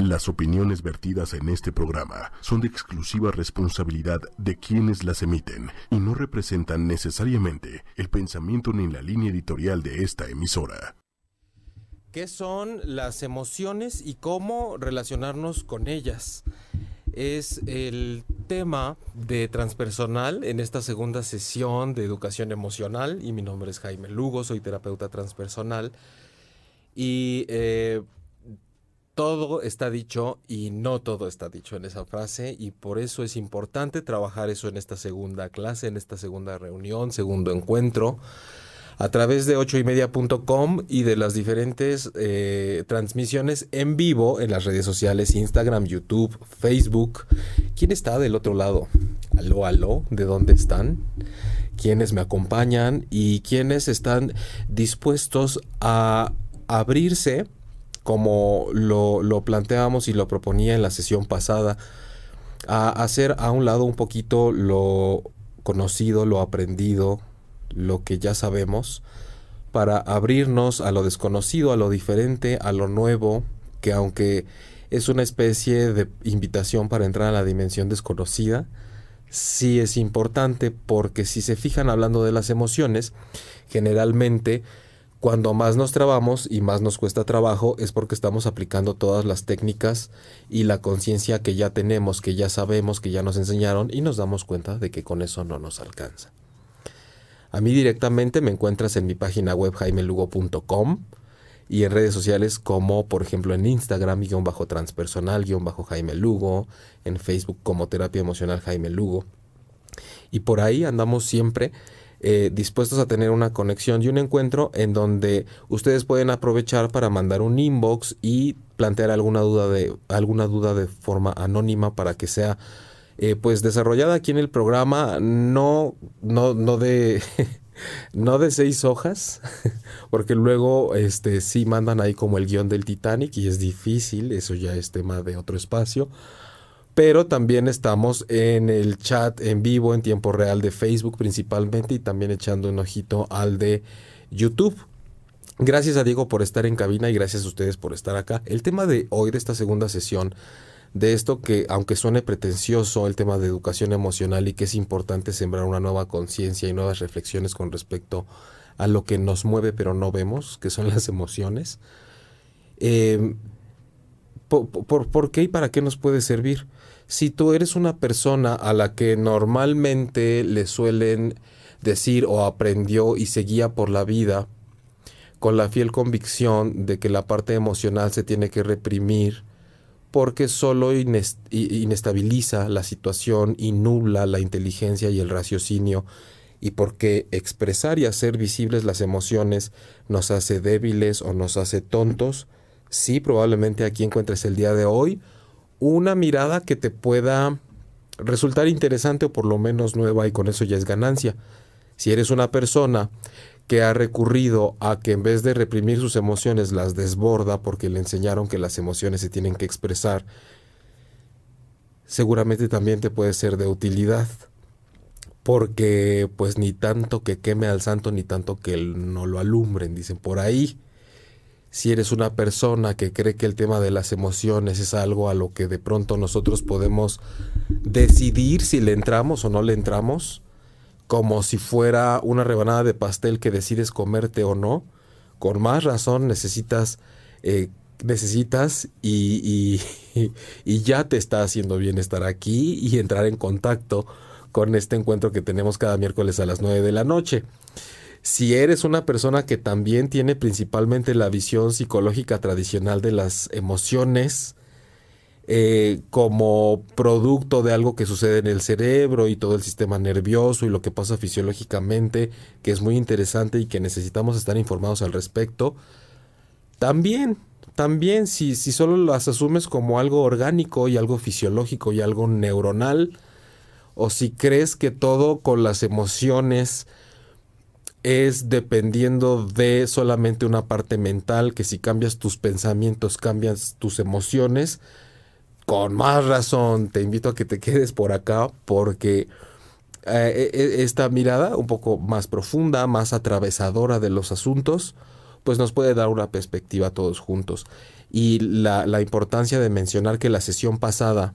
Las opiniones vertidas en este programa son de exclusiva responsabilidad de quienes las emiten y no representan necesariamente el pensamiento ni la línea editorial de esta emisora. ¿Qué son las emociones y cómo relacionarnos con ellas? Es el tema de transpersonal en esta segunda sesión de educación emocional y mi nombre es Jaime Lugo, soy terapeuta transpersonal y eh, todo está dicho y no todo está dicho en esa frase y por eso es importante trabajar eso en esta segunda clase, en esta segunda reunión, segundo encuentro a través de ochoymedia.com y de las diferentes eh, transmisiones en vivo en las redes sociales, Instagram, YouTube, Facebook. ¿Quién está del otro lado? Aló, aló, ¿de dónde están? ¿Quiénes me acompañan? ¿Y quiénes están dispuestos a abrirse? Como lo, lo planteábamos y lo proponía en la sesión pasada, a hacer a un lado un poquito lo conocido, lo aprendido, lo que ya sabemos, para abrirnos a lo desconocido, a lo diferente, a lo nuevo, que aunque es una especie de invitación para entrar a la dimensión desconocida, sí es importante porque si se fijan hablando de las emociones, generalmente cuando más nos trabamos y más nos cuesta trabajo es porque estamos aplicando todas las técnicas y la conciencia que ya tenemos, que ya sabemos, que ya nos enseñaron y nos damos cuenta de que con eso no nos alcanza. A mí directamente me encuentras en mi página web jaimelugo.com y en redes sociales como por ejemplo en Instagram guion bajo transpersonal guion bajo Jaime Lugo, en Facebook como terapia emocional Jaime Lugo. Y por ahí andamos siempre eh, dispuestos a tener una conexión y un encuentro en donde ustedes pueden aprovechar para mandar un inbox y plantear alguna duda de alguna duda de forma anónima para que sea eh, pues desarrollada aquí en el programa. No no no de no de seis hojas, porque luego este sí mandan ahí como el guion del Titanic y es difícil, eso ya es tema de otro espacio pero también estamos en el chat en vivo en tiempo real de Facebook principalmente y también echando un ojito al de YouTube. Gracias a Diego por estar en cabina y gracias a ustedes por estar acá. El tema de hoy, de esta segunda sesión, de esto que, aunque suene pretencioso, el tema de educación emocional y que es importante sembrar una nueva conciencia y nuevas reflexiones con respecto a lo que nos mueve pero no vemos, que son las emociones. Eh, por, qué y para qué nos puede servir? Si tú eres una persona a la que normalmente le suelen decir o aprendió y seguía por la vida con la fiel convicción de que la parte emocional se tiene que reprimir porque solo inestabiliza la situación y nubla la inteligencia y el raciocinio y porque expresar y hacer visibles las emociones nos hace débiles o nos hace tontos, sí, probablemente aquí encuentres el día de hoy una mirada que te pueda resultar interesante o por lo menos nueva y con eso ya es ganancia. Si eres una persona que ha recurrido a que en vez de reprimir sus emociones las desborda porque le enseñaron que las emociones se tienen que expresar, seguramente también te puede ser de utilidad. Porque pues ni tanto que queme al santo ni tanto que no lo alumbren, dicen por ahí si eres una persona que cree que el tema de las emociones es algo a lo que de pronto nosotros podemos decidir si le entramos o no le entramos, como si fuera una rebanada de pastel que decides comerte o no, con más razón necesitas, eh, necesitas y, y, ya te está haciendo bien estar aquí y entrar en contacto con este encuentro que tenemos cada miércoles a las 9 de la noche. Si eres una persona que también tiene principalmente la visión psicológica tradicional de las emociones, eh, como producto de algo que sucede en el cerebro y todo el sistema nervioso y lo que pasa fisiológicamente, que es muy interesante y que necesitamos estar informados al respecto. También, también si, si solo las asumes como algo orgánico y algo fisiológico y algo neuronal, o si crees que todo con las emociones es dependiendo de solamente una parte mental, que si cambias tus pensamientos, cambias tus emociones, con más razón te invito a que te quedes por acá porque eh, e, e, esta mirada un poco más profunda, más atravesadora de los asuntos, pues nos puede dar una perspectiva a todos juntos. y la, importancia de mencionar que la sesión pasada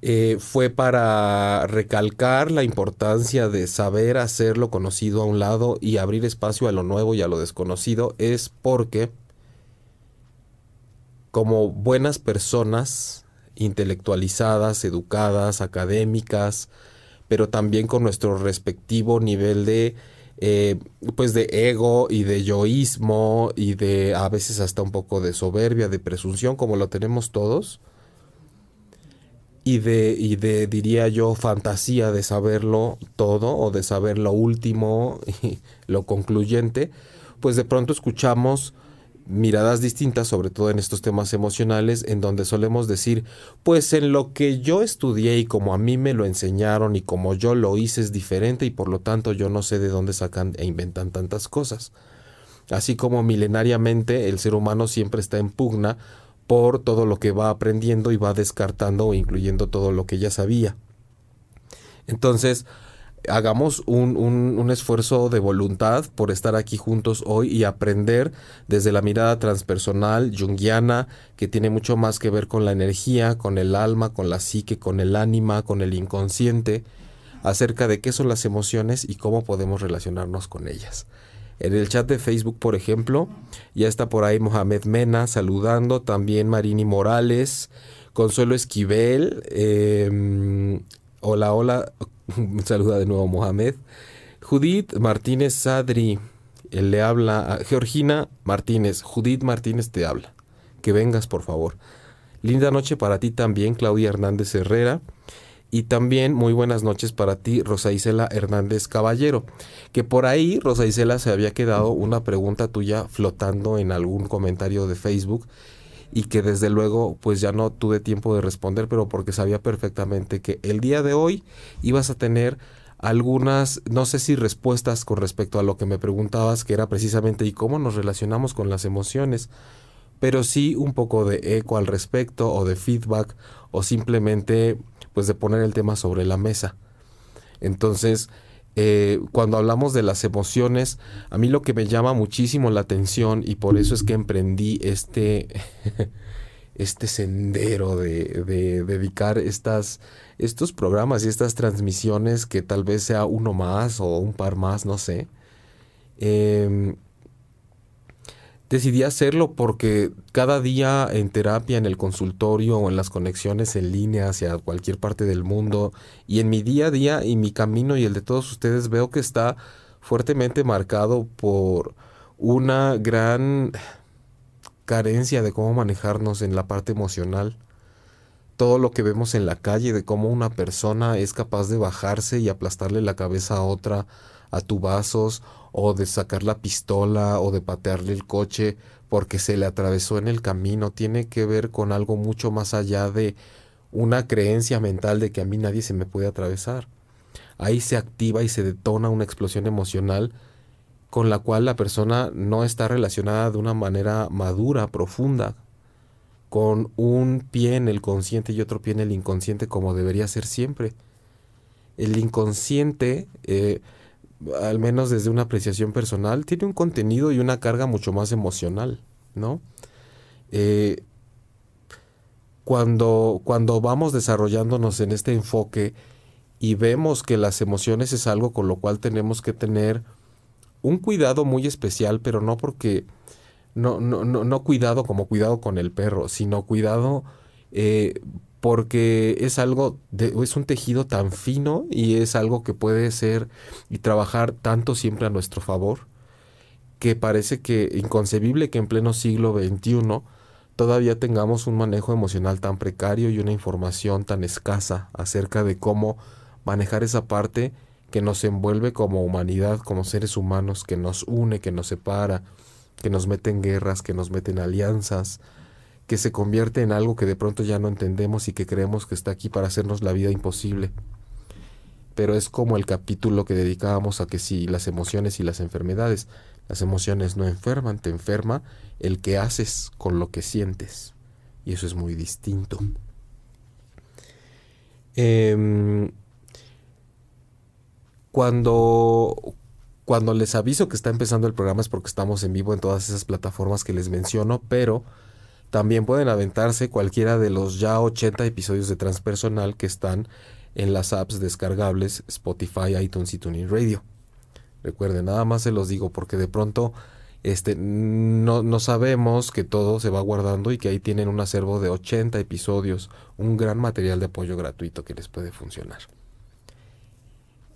eh, fue para recalcar la importancia de saber hacer lo conocido a un lado y abrir espacio a lo nuevo y a lo desconocido es porque como buenas personas intelectualizadas, educadas, académicas, pero también con nuestro respectivo nivel de eh, pues de ego y de yoísmo y de a veces hasta un poco de soberbia, de presunción, como lo tenemos todos, y de, y de diría yo, fantasía de saberlo todo o de saber lo último y lo concluyente, pues de pronto escuchamos miradas distintas, sobre todo en estos temas emocionales, en donde solemos decir, pues en lo que yo estudié y como a mí me lo enseñaron y como yo lo hice es diferente y por lo tanto yo no sé de dónde sacan e inventan tantas cosas. Así como milenariamente el ser humano siempre está en pugna por todo lo que va aprendiendo y va descartando o incluyendo todo lo que ya sabía. Entonces, hagamos un, un, esfuerzo de voluntad por estar aquí juntos hoy y aprender desde la mirada transpersonal, junguiana, que tiene mucho más que ver con la energía, con el alma, con la psique, con el ánima, con el inconsciente, acerca de qué son las emociones y cómo podemos relacionarnos con ellas. En el chat de Facebook, por ejemplo, ya está por ahí Mohamed Mena saludando, también Marini Morales, Consuelo Esquivel, eh, hola, hola, Saluda de nuevo Mohamed. Judith Martínez Sadri él le habla a Georgina Martínez. Judith Martínez te habla. Que vengas, por favor. Linda noche para ti también, Claudia Hernández Herrera. Y también muy buenas noches para ti, Rosa Isela Hernández Caballero. Que por ahí, Rosa Isela, se había quedado una pregunta tuya flotando en algún comentario de Facebook y que desde luego pues ya no tuve tiempo de responder, pero porque sabía perfectamente que el día de hoy ibas a tener algunas, no sé si respuestas con respecto a lo que me preguntabas, que era precisamente y cómo nos relacionamos con las emociones, pero sí un poco de eco al respecto o de feedback o simplemente pues de poner el tema sobre la mesa. Entonces, eh, cuando hablamos de las emociones, a mí lo que me llama muchísimo la atención y por eso es que emprendí este, este sendero de, dedicar estas, estos programas y estas transmisiones, que tal vez sea uno más o un par más, no sé. Em, decidí hacerlo porque cada día en terapia, en el consultorio o en las conexiones en línea hacia cualquier parte del mundo y en mi día a día y mi camino y el de todos ustedes veo que está fuertemente marcado por una gran carencia de cómo manejarnos en la parte emocional. Todo lo que vemos en la calle de cómo una persona es capaz de bajarse y aplastarle la cabeza a otra a vasos o de sacar la pistola o de patearle el coche porque se le atravesó en el camino tiene que ver con algo mucho más allá de una creencia mental de que a mí nadie se me puede atravesar. Ahí se activa y se detona una explosión emocional con la cual la persona no está relacionada de una manera madura, profunda, con un pie en el consciente y otro pie en el inconsciente como debería ser siempre. El inconsciente eh, al menos desde una apreciación personal, tiene un contenido y una carga mucho más emocional, ¿no? Eh, cuando, cuando vamos desarrollándonos en este enfoque y vemos que las emociones es algo con lo cual tenemos que tener un cuidado muy especial, pero no porque, no, no, no, no cuidado como cuidado con el perro, sino cuidado eh, porque es algo, de, es un tejido tan fino y es algo que puede ser y trabajar tanto siempre a nuestro favor, que parece que inconcebible que en pleno siglo XXI todavía tengamos un manejo emocional tan precario y una información tan escasa acerca de cómo manejar esa parte que nos envuelve como humanidad, como seres humanos, que nos une, que nos separa, que nos mete en guerras, que nos mete en alianzas, que se convierte en algo que de pronto ya no entendemos y que creemos que está aquí para hacernos la vida imposible. Pero es como el capítulo que dedicábamos a que si las emociones y las enfermedades, las emociones no enferman, te enferma el que haces con lo que sientes. Y eso es muy distinto. Em, cuando, cuando les aviso que está empezando el programa es porque estamos en vivo en todas esas plataformas que les menciono, pero también pueden aventarse cualquiera de los ya 80 episodios de Transpersonal que están en las apps descargables Spotify, iTunes y Tuning Radio. Recuerden, nada más se los digo porque de pronto este, no, no, sabemos que todo se va guardando y que ahí tienen un acervo de 80 episodios, un gran material de apoyo gratuito que les puede funcionar.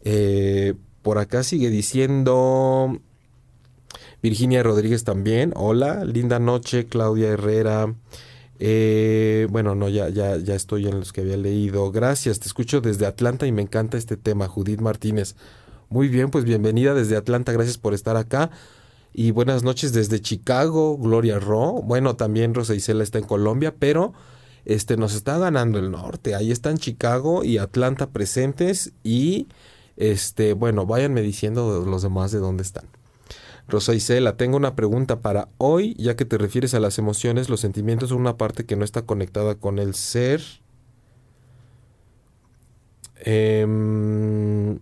Eh, por acá sigue diciendo Virginia Rodríguez también. Hola, linda noche, Claudia Herrera. Eh, bueno, no, ya, ya, ya estoy en los que había leído. Gracias, te escucho desde Atlanta y me encanta este tema, Judith Martínez. Muy bien, pues bienvenida desde Atlanta, gracias por estar acá. Y buenas noches desde Chicago, Gloria Ro. Bueno, también Rosa Isela está en Colombia, pero este nos está ganando el norte. Ahí están Chicago y Atlanta presentes y este, bueno, váyanme diciendo los demás de dónde están. Rosa Isela, tengo una pregunta para hoy, ya que te refieres a las emociones, los sentimientos son una parte que no está conectada con el ser. Em,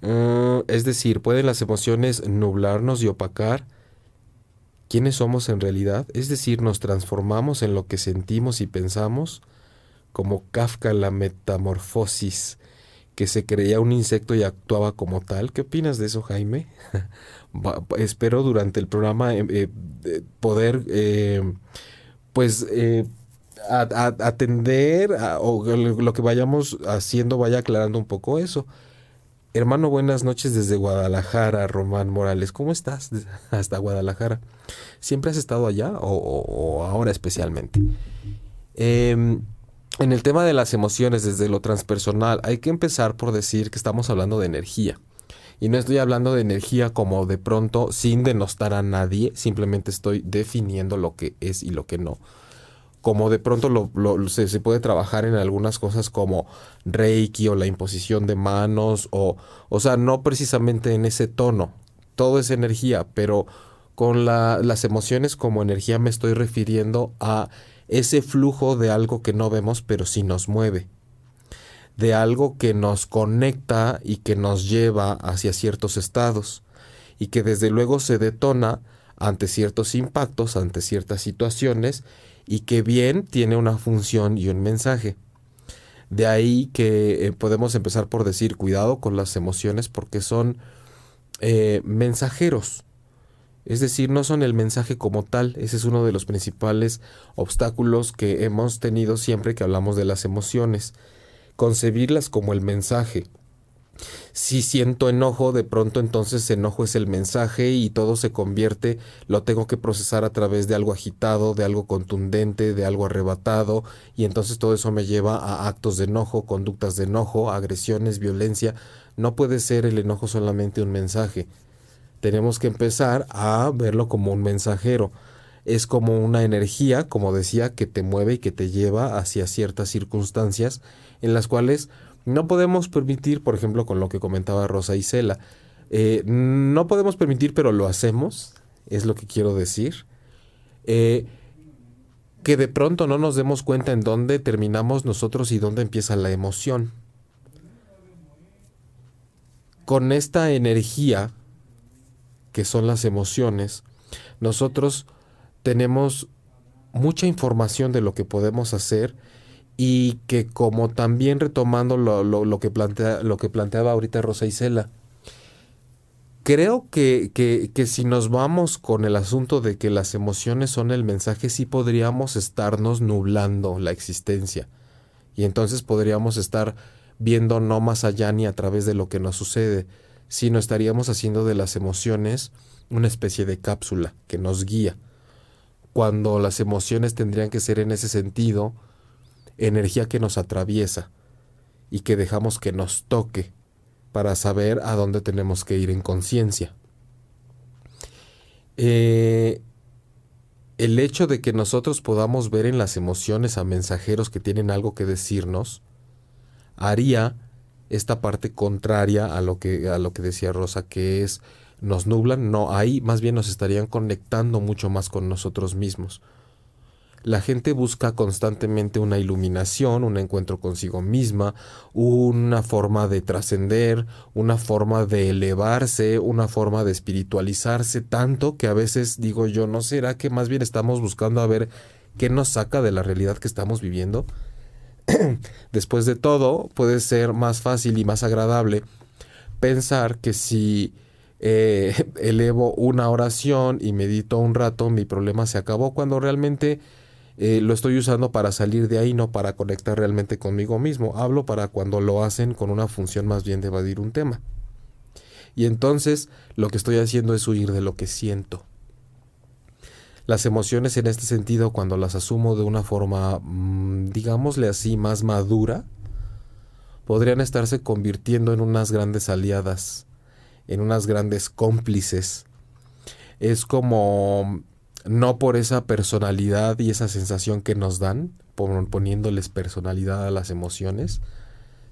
mm, es decir, ¿pueden las emociones nublarnos y opacar quiénes somos en realidad? Es decir, nos transformamos en lo que sentimos y pensamos, como Kafka la metamorfosis que se creía un insecto y actuaba como tal. ¿Qué opinas de eso, Jaime? espero durante el programa eh, eh, poder, eh, pues, atender o lo que vayamos haciendo vaya aclarando un poco eso. Hermano, buenas noches desde Guadalajara, Román Morales. ¿Cómo estás? Hasta Guadalajara. ¿Siempre has estado allá o, ahora especialmente? Em, en el tema de las emociones desde lo transpersonal, hay que empezar por decir que estamos hablando de energía. Y no estoy hablando de energía como de pronto sin denostar a nadie, simplemente estoy definiendo lo que es y lo que no. Como de pronto se, puede trabajar en algunas cosas como Reiki o la imposición de manos, o, o sea, no precisamente en ese tono. Todo es energía, pero con la, las emociones como energía me estoy refiriendo a ese flujo de algo que no vemos pero sí nos mueve, de algo que nos conecta y que nos lleva hacia ciertos estados y que desde luego se detona ante ciertos impactos, ante ciertas situaciones y que bien tiene una función y un mensaje. De ahí que eh, podemos empezar por decir cuidado con las emociones porque son eh, mensajeros es decir, no son el mensaje como tal. Ese es uno de los principales obstáculos que hemos tenido siempre que hablamos de las emociones. Concebirlas como el mensaje. Si siento enojo, de pronto entonces enojo es el mensaje y todo se convierte, lo tengo que procesar a través de algo agitado, de algo contundente, de algo arrebatado, y entonces todo eso me lleva a actos de enojo, conductas de enojo, agresiones, violencia. No puede ser el enojo solamente un mensaje, tenemos que empezar a verlo como un mensajero. Es como una energía, como decía, que te mueve y que te lleva hacia ciertas circunstancias en las cuales no podemos permitir, por ejemplo, con lo que comentaba Rosa Isela, eh, no podemos permitir, pero lo hacemos, es lo que quiero decir, eh, que de pronto no nos demos cuenta en dónde terminamos nosotros y dónde empieza la emoción. Con esta energía que son las emociones, nosotros tenemos mucha información de lo que podemos hacer y que como también retomando lo, que, plantea, lo que planteaba ahorita Rosa Isela, creo que, que, que, si nos vamos con el asunto de que las emociones son el mensaje, sí podríamos estarnos nublando la existencia. Y entonces podríamos estar viendo no más allá ni a través de lo que nos sucede, sino estaríamos haciendo de las emociones una especie de cápsula que nos guía, cuando las emociones tendrían que ser en ese sentido energía que nos atraviesa y que dejamos que nos toque para saber a dónde tenemos que ir en conciencia. Eh, el hecho de que nosotros podamos ver en las emociones a mensajeros que tienen algo que decirnos haría esta parte contraria a lo que, a lo que decía Rosa, que es nos nublan, no, ahí más bien nos estarían conectando mucho más con nosotros mismos. la gente busca constantemente una iluminación, un encuentro consigo misma, una forma de trascender, una forma de elevarse, una forma de espiritualizarse, tanto que a veces digo yo, ¿no será que más bien estamos buscando a ver qué nos saca de la realidad que estamos viviendo? Después de todo, puede ser más fácil y más agradable pensar que si eh, elevo una oración y medito un rato, mi problema se acabó, cuando realmente eh, lo estoy usando para salir de ahí, no para conectar realmente conmigo mismo. Hablo para cuando lo hacen con una función más bien de evadir un tema. Y entonces lo que estoy haciendo es huir de lo que siento. Las emociones en este sentido, cuando las asumo de una forma, mm, digámosle así, más madura, podrían estarse convirtiendo en unas grandes aliadas, en unas grandes cómplices. Es como no por esa personalidad y esa sensación que nos dan, poniéndoles personalidad a las emociones,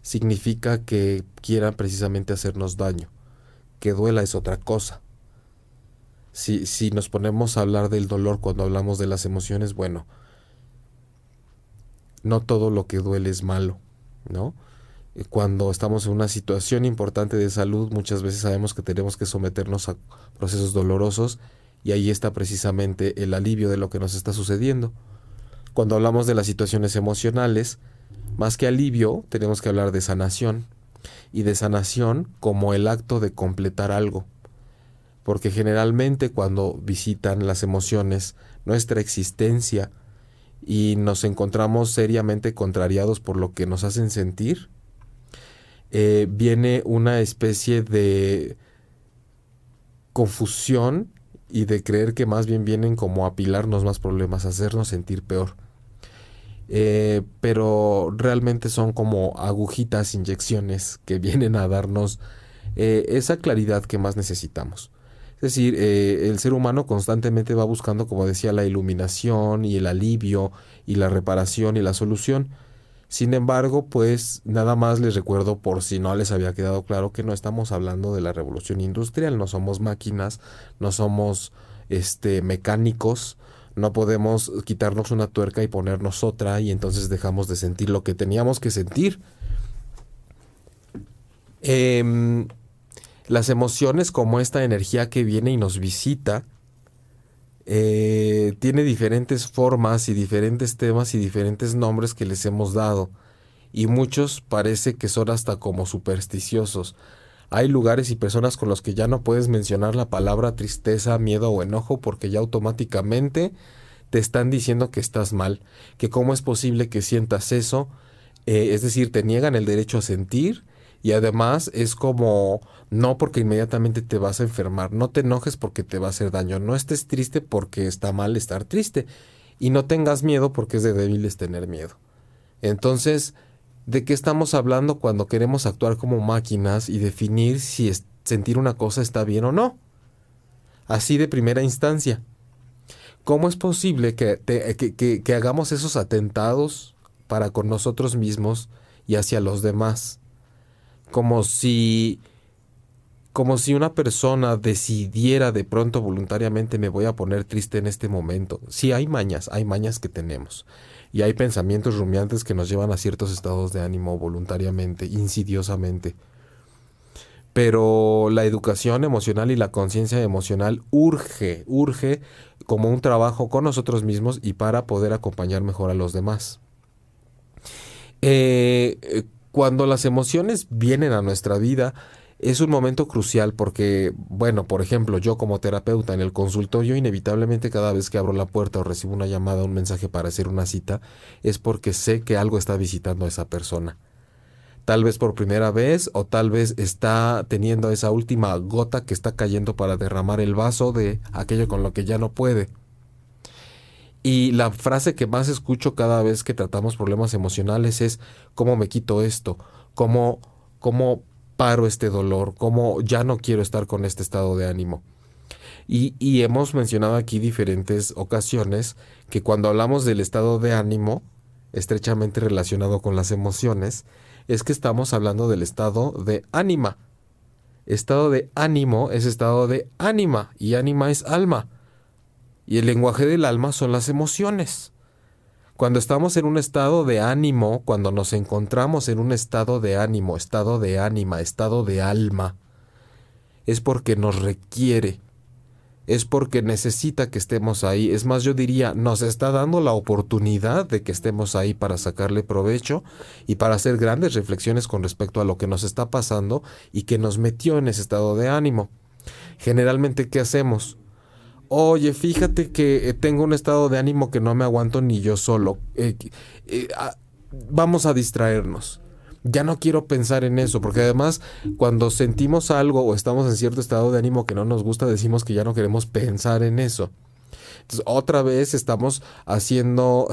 significa que quieran precisamente hacernos daño. Que duela es otra cosa. Si, nos ponemos a hablar del dolor cuando hablamos de las emociones, bueno, no todo lo que duele es malo, ¿no? Cuando estamos en una situación importante de salud, muchas veces sabemos que tenemos que someternos a procesos dolorosos y ahí está precisamente el alivio de lo que nos está sucediendo. Cuando hablamos de las situaciones emocionales, más que alivio, tenemos que hablar de sanación. Y de sanación como el acto de completar algo. Porque generalmente cuando visitan las emociones nuestra existencia y nos encontramos seriamente contrariados por lo que nos hacen sentir, eh, viene una especie de confusión y de creer que más bien vienen como a apilarnos más problemas, a hacernos sentir peor. Eh, pero realmente son como agujitas, inyecciones que vienen a darnos eh, esa claridad que más necesitamos. Es decir, eh, el ser humano constantemente va buscando, como decía, la iluminación y el alivio y la reparación y la solución. Sin embargo, pues nada más les recuerdo por si no les había quedado claro que no estamos hablando de la revolución industrial, no somos máquinas, no somos este mecánicos, no podemos quitarnos una tuerca y ponernos otra y entonces dejamos de sentir lo que teníamos que sentir. Em, las emociones como esta energía que viene y nos visita, eh, tiene diferentes formas y diferentes temas y diferentes nombres que les hemos dado. Y muchos parece que son hasta como supersticiosos. Hay lugares y personas con los que ya no puedes mencionar la palabra tristeza, miedo o enojo porque ya automáticamente te están diciendo que estás mal, que cómo es posible que sientas eso, eh, es decir, te niegan el derecho a sentir y además es como no porque inmediatamente te vas a enfermar, no te enojes porque te va a hacer daño, no estés triste porque está mal estar triste y no tengas miedo porque es de débiles tener miedo. Entonces, ¿de qué estamos hablando cuando queremos actuar como máquinas y definir si sentir una cosa está bien o no? Así de primera instancia. ¿Cómo es posible que, que, que hagamos esos atentados para con nosotros mismos y hacia los demás? Como si como si una persona decidiera de pronto voluntariamente me voy a poner triste en este momento. Sí, hay mañas, hay mañas que tenemos. Y hay pensamientos rumiantes que nos llevan a ciertos estados de ánimo voluntariamente, insidiosamente. Pero la educación emocional y la conciencia emocional urge, urge como un trabajo con nosotros mismos y para poder acompañar mejor a los demás. Eh, cuando las emociones vienen a nuestra vida, es un momento crucial porque, bueno, por ejemplo, yo como terapeuta en el consultorio, inevitablemente cada vez que abro la puerta o recibo una llamada, un mensaje para hacer una cita, es porque sé que algo está visitando a esa persona. Tal vez por primera vez o tal vez está teniendo esa última gota que está cayendo para derramar el vaso de aquello con lo que ya no puede. Y la frase que más escucho cada vez que tratamos problemas emocionales es cómo me quito esto, cómo, cómo paro este dolor, cómo ya no quiero estar con este estado de ánimo. Y, hemos mencionado aquí diferentes ocasiones que cuando hablamos del estado de ánimo, estrechamente relacionado con las emociones, es que estamos hablando del estado de ánima. Estado de ánimo es estado de ánima y ánima es alma. Y el lenguaje del alma son las emociones. Cuando estamos en un estado de ánimo, cuando nos encontramos en un estado de ánimo, estado de ánima, estado de alma, es porque nos requiere, es porque necesita que estemos ahí. Es más, yo diría, nos está dando la oportunidad de que estemos ahí para sacarle provecho y para hacer grandes reflexiones con respecto a lo que nos está pasando y que nos metió en ese estado de ánimo. Generalmente, ¿qué hacemos? Oye, fíjate que eh, tengo un estado de ánimo que no me aguanto ni yo solo. Eh, eh, ah, vamos a distraernos ya no quiero pensar en eso, porque además cuando sentimos algo o estamos en cierto estado de ánimo que no nos gusta, decimos que ya no queremos pensar en eso. Entonces, otra vez estamos haciendo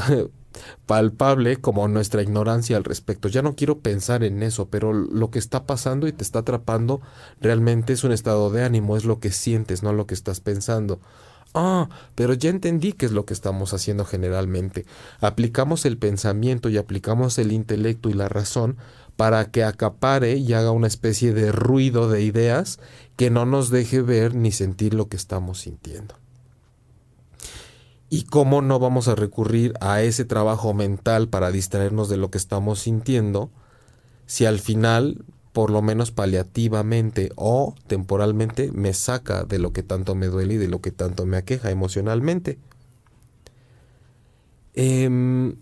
palpable como nuestra ignorancia al respecto. Ya no quiero pensar en eso, pero lo que está pasando y te está atrapando realmente es un estado de ánimo, es lo que sientes, no lo que estás pensando. Ah, pero ya entendí qué es lo que estamos haciendo generalmente. Aplicamos el pensamiento y aplicamos el intelecto y la razón para que acapare y haga una especie de ruido de ideas que no nos deje ver ni sentir lo que estamos sintiendo. ¿Y cómo no vamos a recurrir a ese trabajo mental para distraernos de lo que estamos sintiendo si al final, por lo menos paliativamente o temporalmente, me saca de lo que tanto me duele y de lo que tanto me aqueja emocionalmente? Eh,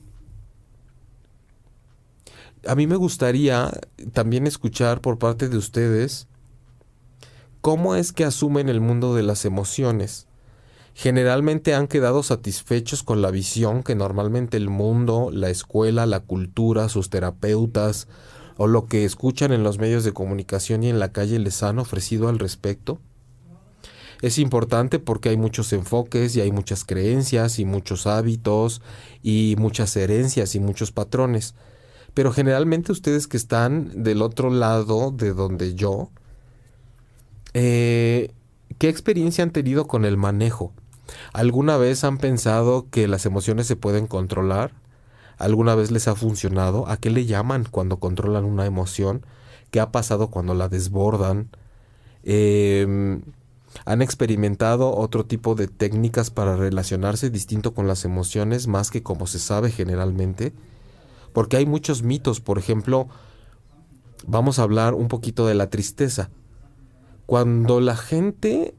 a mí me gustaría también escuchar por parte de ustedes cómo es que asumen el mundo de las emociones. Generalmente han quedado satisfechos con la visión que normalmente el mundo, la escuela, la cultura, sus terapeutas o lo que escuchan en los medios de comunicación y en la calle les han ofrecido al respecto. Es importante porque hay muchos enfoques y hay muchas creencias y muchos hábitos y muchas herencias y muchos patrones. Pero generalmente ustedes que están del otro lado de donde yo, eh, ¿qué experiencia han tenido con el manejo? ¿Alguna vez han pensado que las emociones se pueden controlar? ¿Alguna vez les ha funcionado? ¿A qué le llaman cuando controlan una emoción? ¿Qué ha pasado cuando la desbordan? Em, ¿Han experimentado otro tipo de técnicas para relacionarse distinto con las emociones más que como se sabe generalmente? porque hay muchos mitos, por ejemplo, vamos a hablar un poquito de la tristeza. Cuando la gente,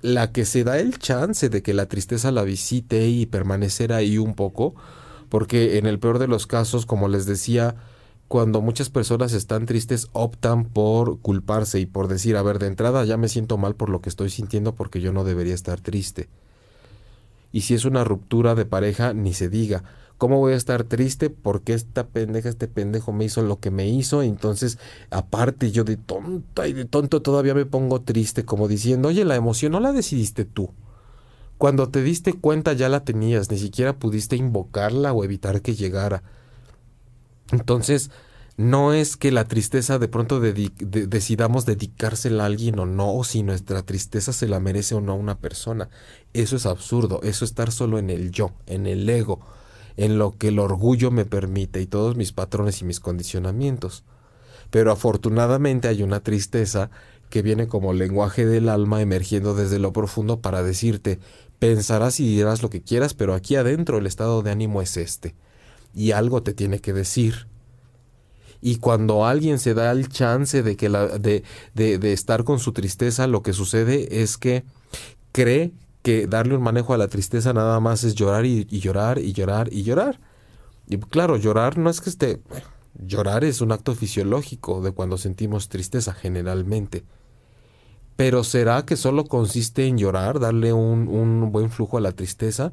la que se da el chance de que la tristeza la visite y permanecer ahí un poco, porque en el peor de los casos, como les decía, cuando muchas personas están tristes optan por culparse y por decir, a ver, de entrada ya me siento mal por lo que estoy sintiendo porque yo no debería estar triste. Y si es una ruptura de pareja, ni se diga. ¿Cómo voy a estar triste porque esta pendeja, este pendejo me hizo lo que me hizo? Entonces, aparte yo de tonta y de tonto todavía me pongo triste, como diciendo, oye, la emoción no la decidiste tú. Cuando te diste cuenta ya la tenías, ni siquiera pudiste invocarla o evitar que llegara. Entonces, no es que la tristeza de pronto decidamos dedicársela a alguien o no, o si nuestra tristeza se la merece o no a una persona. Eso es absurdo, eso es estar solo en el yo, en el ego en lo que el orgullo me permite y todos mis patrones y mis condicionamientos. Pero afortunadamente hay una tristeza que viene como lenguaje del alma emergiendo desde lo profundo para decirte, pensarás y dirás lo que quieras, pero aquí adentro el estado de ánimo es este, y algo te tiene que decir. Y cuando alguien se da el chance de, que la, de, de, de estar con su tristeza, lo que sucede es que cree que darle un manejo a la tristeza nada más es llorar y, llorar y llorar y llorar. Y claro, llorar no es que esté... Llorar es un acto fisiológico de cuando sentimos tristeza generalmente. Pero ¿será que solo consiste en llorar, darle un, un buen flujo a la tristeza?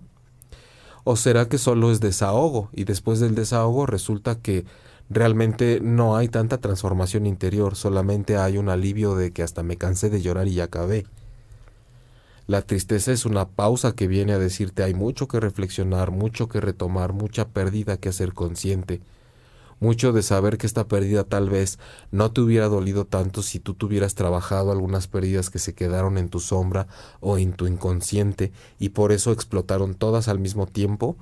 ¿O será que solo es desahogo y después del desahogo resulta que realmente no hay tanta transformación interior, solamente hay un alivio de que hasta me cansé de llorar y ya acabé? La tristeza es una pausa que viene a decirte hay mucho que reflexionar, mucho que retomar, mucha pérdida que hacer consciente. Mucho de saber que esta pérdida tal vez no te hubiera dolido tanto si tú tuvieras trabajado algunas pérdidas que se quedaron en tu sombra o en tu inconsciente y por eso explotaron todas al mismo tiempo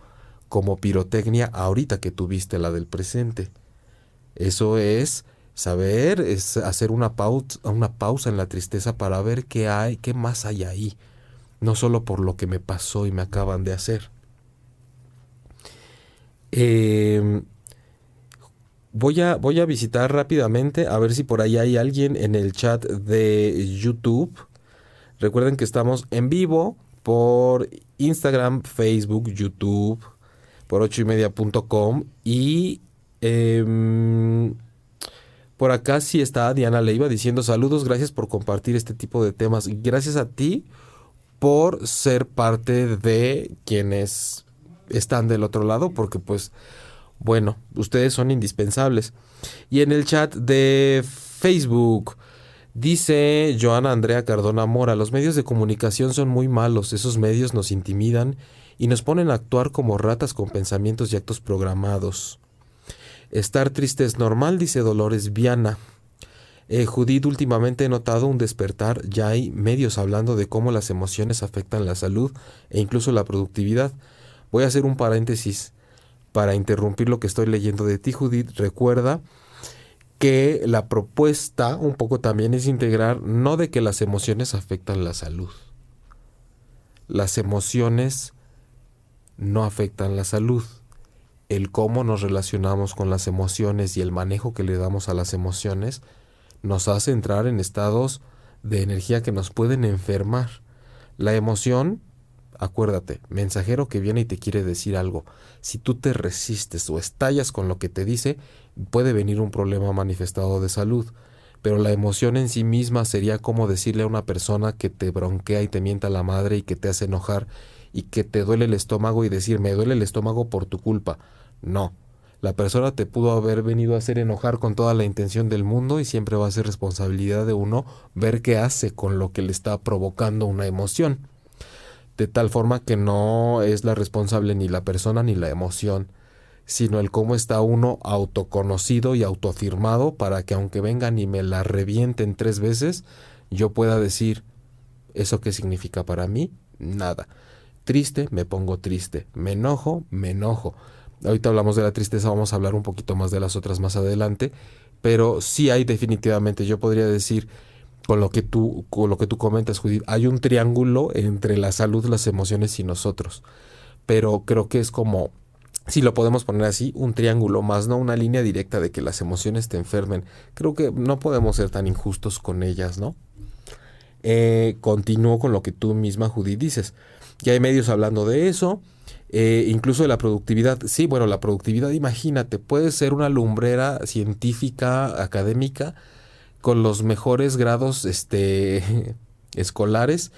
como pirotecnia ahorita que tuviste la del presente. Eso es saber, es hacer una, pausa, una pausa en la tristeza para ver qué hay, qué más hay ahí no solo por lo que me pasó y me acaban de hacer. Em, voy, a, voy a visitar rápidamente a ver si por ahí hay alguien en el chat de YouTube. Recuerden que estamos en vivo por Instagram, Facebook, YouTube, por ochoymedia.com y eh, por acá sí está Diana Leiva diciendo saludos, gracias por compartir este tipo de temas. Gracias a ti por ser parte de quienes están del otro lado, porque pues, bueno, ustedes son indispensables. Y en el chat de Facebook dice Joana Andrea Cardona Mora, los medios de comunicación son muy malos, esos medios nos intimidan y nos ponen a actuar como ratas con pensamientos y actos programados. Estar triste es normal, dice Dolores Viana. Eh, Judith, últimamente he notado un despertar, ya hay medios hablando de cómo las emociones afectan la salud e incluso la productividad. Voy a hacer un paréntesis para interrumpir lo que estoy leyendo de ti, Judith. Recuerda que la propuesta un poco también es integrar no de que las emociones afectan la salud. Las emociones no afectan la salud el cómo nos relacionamos con las emociones y el manejo que le damos a las emociones nos hace entrar en estados de energía que nos pueden enfermar. La emoción, acuérdate, mensajero que viene y te quiere decir algo. Si tú te resistes o estallas con lo que te dice, puede venir un problema manifestado de salud. Pero la emoción en sí misma sería como decirle a una persona que te bronquea y te mienta la madre y que te hace enojar y que te duele el estómago y decir me duele el estómago por tu culpa. No. La persona te pudo haber venido a hacer enojar con toda la intención del mundo y siempre va a ser responsabilidad de uno ver qué hace con lo que le está provocando una emoción. De tal forma que no es la responsable ni la persona ni la emoción, sino el cómo está uno autoconocido y autoafirmado para que aunque vengan y me la revienten tres veces, yo pueda decir, ¿eso qué significa para mí? Nada. Triste, me pongo triste. Me enojo, me enojo Ahorita hablamos de la tristeza, vamos a hablar un poquito más de las otras más adelante, pero sí hay definitivamente, yo podría decir, con lo que tú, con lo que tú comentas, Judith, hay un triángulo entre la salud, las emociones y nosotros. Pero creo que es como, si lo podemos poner así, un triángulo más, no una línea directa de que las emociones te enfermen. Creo que no podemos ser tan injustos con ellas, ¿no? Eh, continúo con lo que tú misma, Judith, dices. Ya hay medios hablando de eso. Eh, incluso de la productividad. Sí, bueno, la productividad, imagínate, puede ser una lumbrera científica, académica, con los mejores grados este, escolares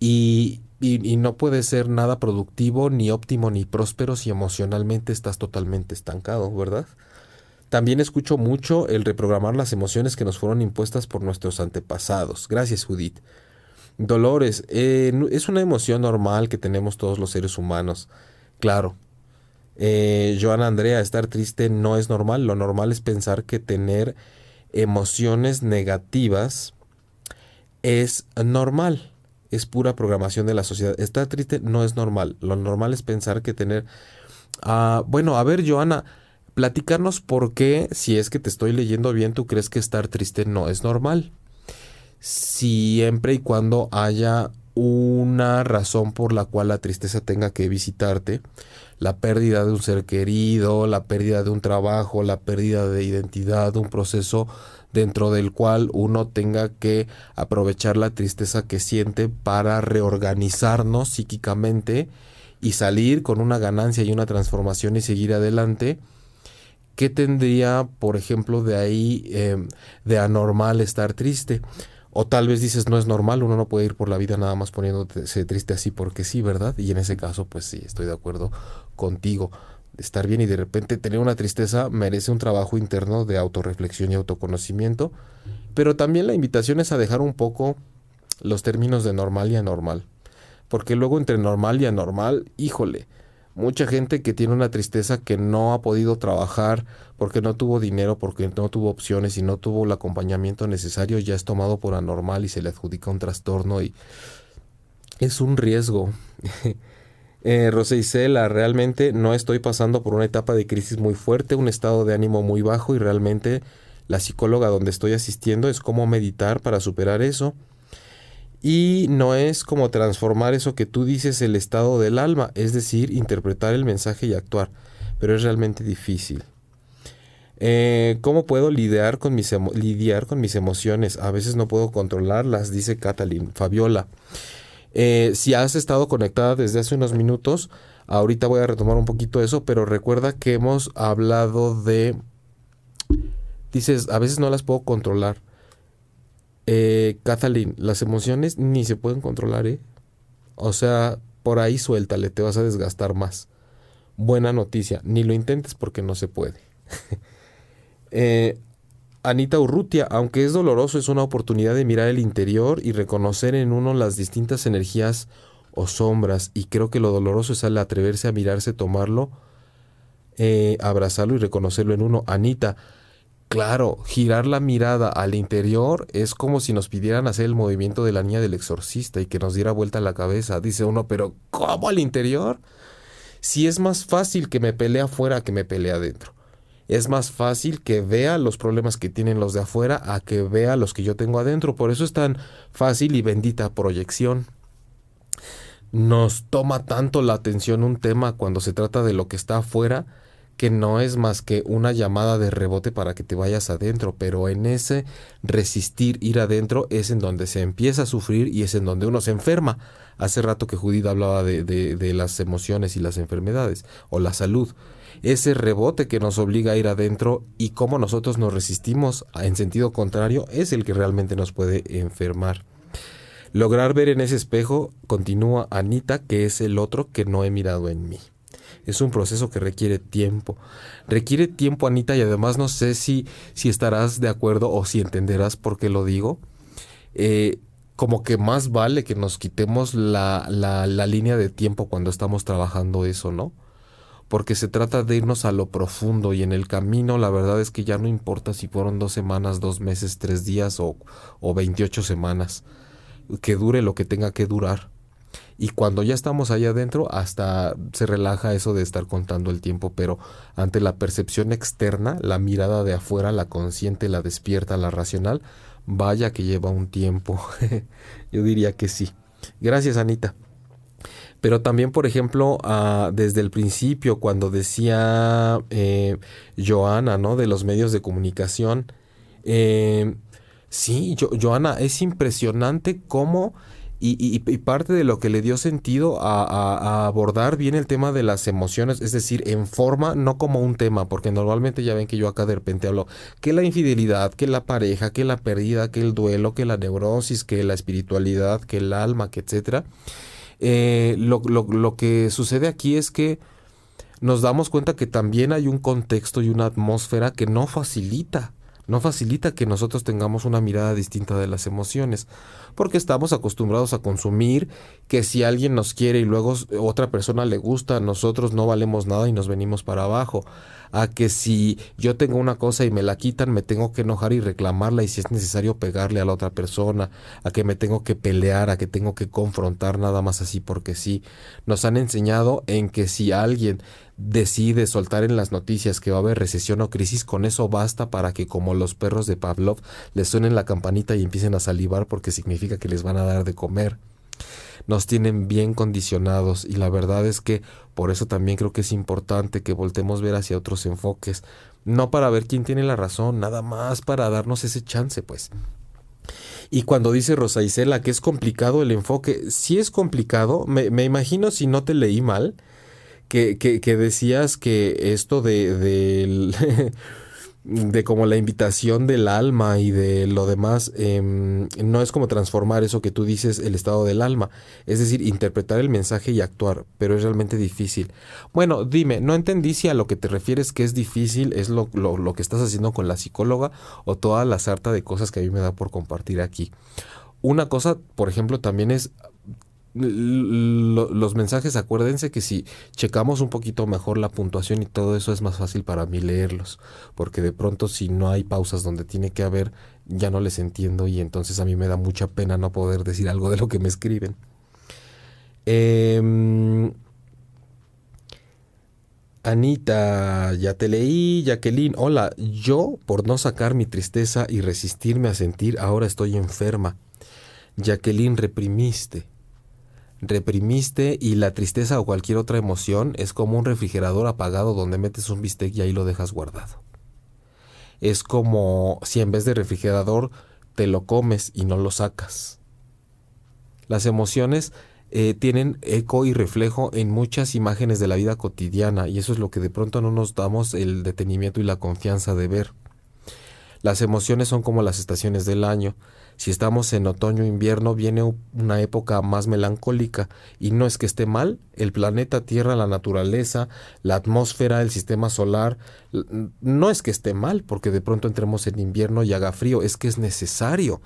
y, no puede ser nada productivo, ni óptimo, ni próspero si emocionalmente estás totalmente estancado, ¿verdad? También escucho mucho el reprogramar las emociones que nos fueron impuestas por nuestros antepasados. Gracias, Judith. Dolores, eh, es una emoción normal que tenemos todos los seres humanos. Claro. Eh, Joana Andrea, estar triste no es normal. Lo normal es pensar que tener emociones negativas es normal. Es pura programación de la sociedad. Estar triste no es normal. Lo normal es pensar que tener... Ah, bueno, a ver, Joana, platicarnos por qué, si es que te estoy leyendo bien, tú crees que estar triste no es normal. Siempre y cuando haya una razón por la cual la tristeza tenga que visitarte, la pérdida de un ser querido, la pérdida de un trabajo, la pérdida de identidad, un proceso dentro del cual uno tenga que aprovechar la tristeza que siente para reorganizarnos psíquicamente y salir con una ganancia y una transformación y seguir adelante. ¿Qué tendría, por ejemplo, de ahí eh, de anormal estar triste? O tal vez dices, no es normal, uno no puede ir por la vida nada más poniéndose triste así porque sí, ¿verdad? Y en ese caso, pues sí, estoy de acuerdo contigo. Estar bien y de repente tener una tristeza merece un trabajo interno de autorreflexión y autoconocimiento. Pero también la invitación es a dejar un poco los términos de normal y anormal. Porque luego entre normal y anormal, híjole, mucha gente que tiene una tristeza que no ha podido trabajar porque no tuvo dinero, porque no tuvo opciones y no tuvo el acompañamiento necesario, ya es tomado por anormal y se le adjudica un trastorno y es un riesgo. eh, Isela, realmente no estoy pasando por una etapa de crisis muy fuerte, un estado de ánimo muy bajo y realmente la psicóloga donde estoy asistiendo es cómo meditar para superar eso. Y no es como transformar eso que tú dices el estado del alma, es decir, interpretar el mensaje y actuar pero es realmente difícil. Eh, ¿Cómo puedo lidiar con, mis lidiar con mis emociones? A veces no puedo controlarlas, dice Catalin. Fabiola, eh, si has estado conectada desde hace unos minutos, ahorita voy a retomar un poquito eso, pero recuerda que hemos hablado de... Dices, a veces no las puedo controlar. Eh, las emociones ni se pueden controlar, ¿eh? O sea, por ahí suéltale, te vas a desgastar más. Buena noticia, ni lo intentes porque no se puede. eh, Anita Urrutia, aunque es doloroso, es una oportunidad de mirar el interior y reconocer en uno las distintas energías o sombras. Y creo que lo doloroso es al atreverse a mirarse, tomarlo, eh, abrazarlo y reconocerlo en uno. Anita, Claro, girar la mirada al interior es como si nos pidieran hacer el movimiento de la niña del exorcista y que nos diera vuelta la cabeza. Dice uno, pero ¿cómo al interior? Si es más fácil que me pelee afuera que me pelee adentro. Es más fácil que vea los problemas que tienen los de afuera a que vea los que yo tengo adentro. Por eso es tan fácil y bendita proyección. Nos toma tanto la atención un tema cuando se trata de lo que está afuera que no es más que una llamada de rebote para que te vayas adentro, pero en ese resistir ir adentro es en donde se empieza a sufrir y es en donde uno se enferma. Hace rato que Judith hablaba de, de, las emociones y las enfermedades o la salud. Ese rebote que nos obliga a ir adentro y cómo nosotros nos resistimos en sentido contrario es el que realmente nos puede enfermar. Lograr ver en ese espejo, continúa Anita, que es el otro que no he mirado en mí es un proceso que requiere tiempo. Requiere tiempo, Anita, y además no sé si, si estarás de acuerdo o si entenderás por qué lo digo. Eh, como que más vale que nos quitemos la, la, la línea de tiempo cuando estamos trabajando eso, ¿no? Porque se trata de irnos a lo profundo y en el camino la verdad es que ya no importa si fueron dos semanas, dos meses, tres días o, o 28 semanas. Que dure lo que tenga que durar y cuando ya estamos allá adentro hasta se relaja eso de estar contando el tiempo, pero ante la percepción externa, la mirada de afuera, la consciente, la despierta, la racional, vaya que lleva un tiempo. Yo diría que sí. Gracias, Anita. Pero también, por ejemplo, ah, desde el principio, cuando decía eh, Joana, ¿no? De los medios de comunicación. Eh, sí, Joana, es impresionante cómo y, parte de lo que le dio sentido a, abordar bien el tema de las emociones, es decir, en forma, no como un tema, porque normalmente ya ven que yo acá de repente hablo que la infidelidad, que la pareja, que la pérdida, que el duelo, que la neurosis, que la espiritualidad, que el alma, que etcétera. Eh, lo, lo que sucede aquí es que nos damos cuenta que también hay un contexto y una atmósfera que no facilita no facilita que nosotros tengamos una mirada distinta de las emociones, porque estamos acostumbrados a consumir que si alguien nos quiere y luego otra persona le gusta, nosotros no valemos nada y nos venimos para abajo, a que si yo tengo una cosa y me la quitan, me tengo que enojar y reclamarla y si es necesario pegarle a la otra persona, a que me tengo que pelear, a que tengo que confrontar nada más así porque sí. Nos han enseñado en que si alguien decide soltar en las noticias que va a haber recesión o crisis, con eso basta para que como los perros de Pavlov les suenen la campanita y empiecen a salivar porque significa que les van a dar de comer. Nos tienen bien condicionados. Y la verdad es que por eso también creo que es importante que voltemos ver hacia otros enfoques, no para ver quién tiene la razón, nada más para darnos ese chance, pues. Y cuando dice Rosa Isela que es complicado el enfoque, si es complicado, me, me imagino si no te leí mal, que, que, decías que esto de, de, como la invitación del alma y de lo demás, em, no es como transformar eso que tú dices, el estado del alma, es decir, interpretar el mensaje y actuar, pero es realmente difícil. Bueno, dime, no entendí si a lo que te refieres que es difícil es lo, lo, lo que estás haciendo con la psicóloga o toda la sarta de cosas que a mí me da por compartir aquí. Una cosa, por ejemplo, también es los mensajes, acuérdense que si checamos un poquito mejor la puntuación y todo eso es más fácil para mí leerlos, porque de pronto si no hay pausas donde tiene que haber, ya no les entiendo y entonces a mí me da mucha pena no poder decir algo de lo que me escriben. Em, Anita, ya te leí, Jacqueline, hola, yo por no sacar mi tristeza y resistirme a sentir, ahora estoy enferma. Jacqueline, reprimiste reprimiste y la tristeza o cualquier otra emoción es como un refrigerador apagado donde metes un bistec y ahí lo dejas guardado. Es como si en vez de refrigerador te lo comes y no lo sacas. Las emociones eh, tienen eco y reflejo en muchas imágenes de la vida cotidiana y eso es lo que de pronto no nos damos el detenimiento y la confianza de ver. Las emociones son como las estaciones del año. Si estamos en otoño invierno, viene una época más melancólica. Y no es que esté mal, el planeta Tierra, la naturaleza, la atmósfera, el sistema solar, no es que esté mal, porque de pronto entremos en invierno y haga frío, es que es necesario.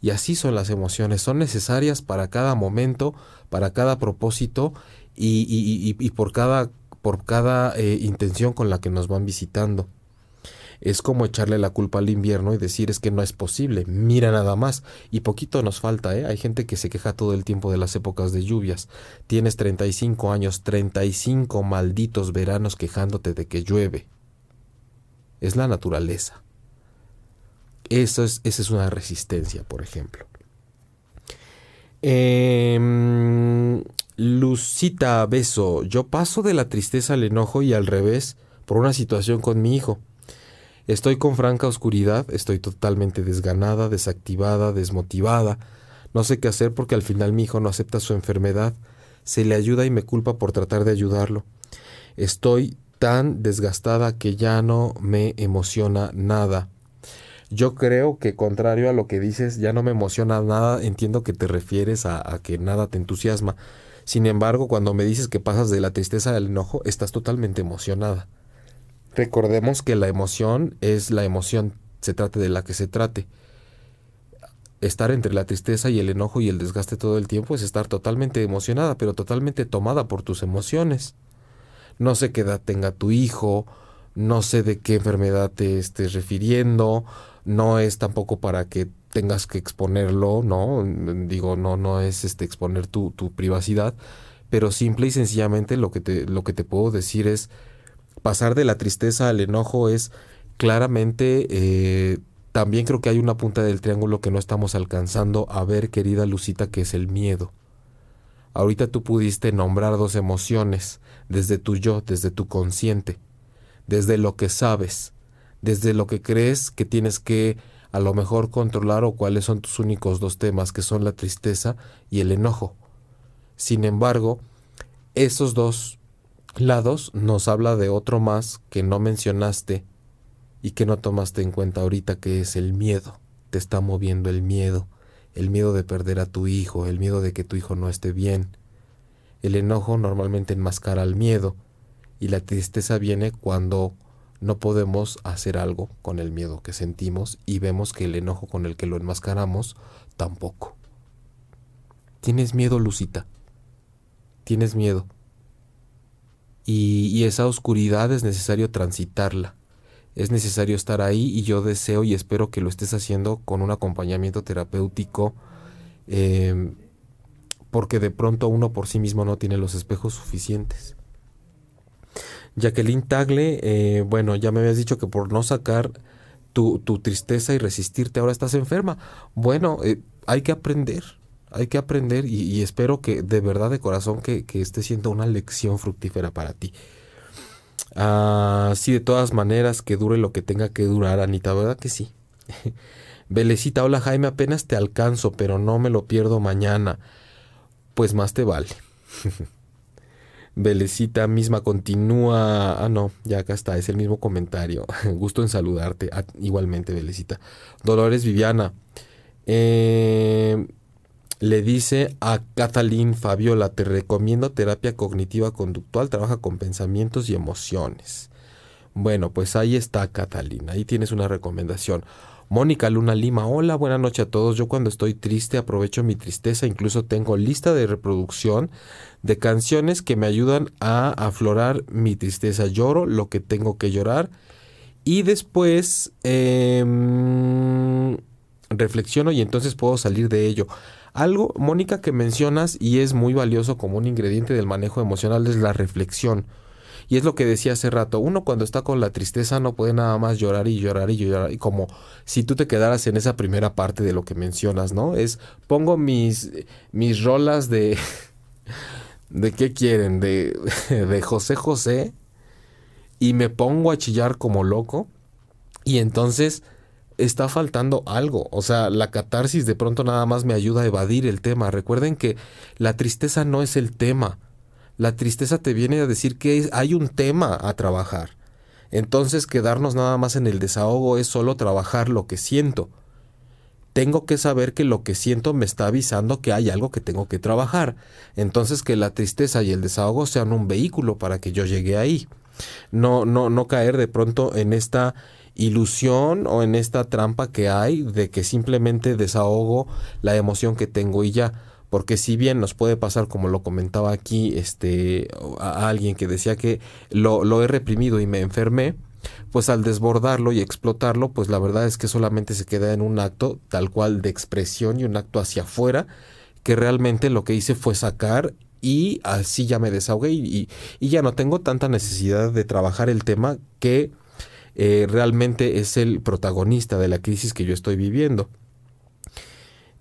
Y así son las emociones, son necesarias para cada momento, para cada propósito y, por cada, por cada eh, intención con la que nos van visitando es como echarle la culpa al invierno y decir es que no es posible, mira nada más. Y poquito nos falta, ¿eh? Hay gente que se queja todo el tiempo de las épocas de lluvias. Tienes 35 años, 35 malditos veranos quejándote de que llueve. Es la naturaleza. Eso es, esa es una resistencia, por ejemplo. Em, Lucita Beso, yo paso de la tristeza al enojo y al revés por una situación con mi hijo. Estoy con franca oscuridad, estoy totalmente desganada, desactivada, desmotivada. No sé qué hacer porque al final mi hijo no acepta su enfermedad. Se le ayuda y me culpa por tratar de ayudarlo. Estoy tan desgastada que ya no me emociona nada. Yo creo que contrario a lo que dices, ya no me emociona nada, entiendo que te refieres a, a, que nada te entusiasma. Sin embargo, cuando me dices que pasas de la tristeza al enojo, estás totalmente emocionada. Recordemos que la emoción es la emoción, se trate de la que se trate. Estar entre la tristeza y el enojo y el desgaste todo el tiempo es estar totalmente emocionada, pero totalmente tomada por tus emociones. No sé qué edad tenga tu hijo, no sé de qué enfermedad te estés refiriendo, no es tampoco para que tengas que exponerlo, ¿no? Digo, no, no es este exponer tu, tu privacidad, pero simple y sencillamente lo que te, lo que te puedo decir es pasar de la tristeza al enojo es claramente, eh, también creo que hay una punta del triángulo que no estamos alcanzando a ver, querida Lucita, que es el miedo. Ahorita tú pudiste nombrar dos emociones, desde tu yo, desde tu consciente, desde lo que sabes, desde lo que crees que tienes que a lo mejor controlar o cuáles son tus únicos dos temas, que son la tristeza y el enojo. Sin embargo, esos dos lados nos habla de otro más que no mencionaste y que no tomaste en cuenta ahorita, que es el miedo. Te está moviendo el miedo, el miedo de perder a tu hijo, el miedo de que tu hijo no esté bien. El enojo normalmente enmascara el miedo y la tristeza viene cuando no podemos hacer algo con el miedo que sentimos y vemos que el enojo con el que lo enmascaramos tampoco. ¿Tienes miedo, Lucita? ¿Tienes miedo? Y, esa oscuridad es necesario transitarla. Es necesario estar ahí y yo deseo y espero que lo estés haciendo con un acompañamiento terapéutico em, porque de pronto uno por sí mismo no tiene los espejos suficientes. Jacqueline Tagle, eh, bueno, ya me habías dicho que por no sacar tu, tu tristeza y resistirte ahora estás enferma. Bueno, eh, hay que aprender, hay que aprender y, espero que de verdad de corazón que, esté siendo una lección fructífera para ti. Ah, sí, de todas maneras, que dure lo que tenga que durar, Anita, ¿verdad que sí? Belecita, hola Jaime, apenas te alcanzo, pero no me lo pierdo mañana. Pues más te vale. Belecita misma continúa. Ah, no, ya acá está, es el mismo comentario. Gusto en saludarte. Ah, igualmente, Belecita. Dolores Viviana. Eh, le dice a Kathleen Fabiola, te recomiendo terapia cognitiva conductual, trabaja con pensamientos y emociones. Bueno, pues ahí está Kathleen, ahí tienes una recomendación. Mónica Luna Lima, hola, buena noche a todos. Yo cuando estoy triste aprovecho mi tristeza, incluso tengo lista de reproducción de canciones que me ayudan a aflorar mi tristeza. Lloro lo que tengo que llorar y después em, reflexiono y entonces puedo salir de ello. Algo, Mónica, que mencionas y es muy valioso como un ingrediente del manejo emocional es la reflexión. Y es lo que decía hace rato, uno cuando está con la tristeza no puede nada más llorar y llorar y llorar, y como si tú te quedaras en esa primera parte de lo que mencionas, ¿no? Es pongo mis, mis rolas de, ¿De qué quieren? ¿De, de José José? Y me pongo a chillar como loco. Y entonces está faltando algo. O sea, la catarsis de pronto nada más me ayuda a evadir el tema. Recuerden que la tristeza no es el tema. La tristeza te viene a decir que hay un tema a trabajar. Entonces quedarnos nada más en el desahogo es solo trabajar lo que siento. Tengo que saber que lo que siento me está avisando que hay algo que tengo que trabajar. Entonces que la tristeza y el desahogo sean un vehículo para que yo llegue ahí. No, no, no caer de pronto en esta ilusión o en esta trampa que hay de que simplemente desahogo la emoción que tengo y ya. Porque si bien nos puede pasar como lo comentaba aquí este a alguien que decía que lo, lo he reprimido y me enfermé pues al desbordarlo y explotarlo pues la verdad es que solamente se queda en un acto tal cual de expresión y un acto hacia afuera que realmente lo que hice fue sacar y así ya me desahogué y, y ya no tengo tanta necesidad de trabajar el tema que eh, realmente es el protagonista de la crisis que yo estoy viviendo.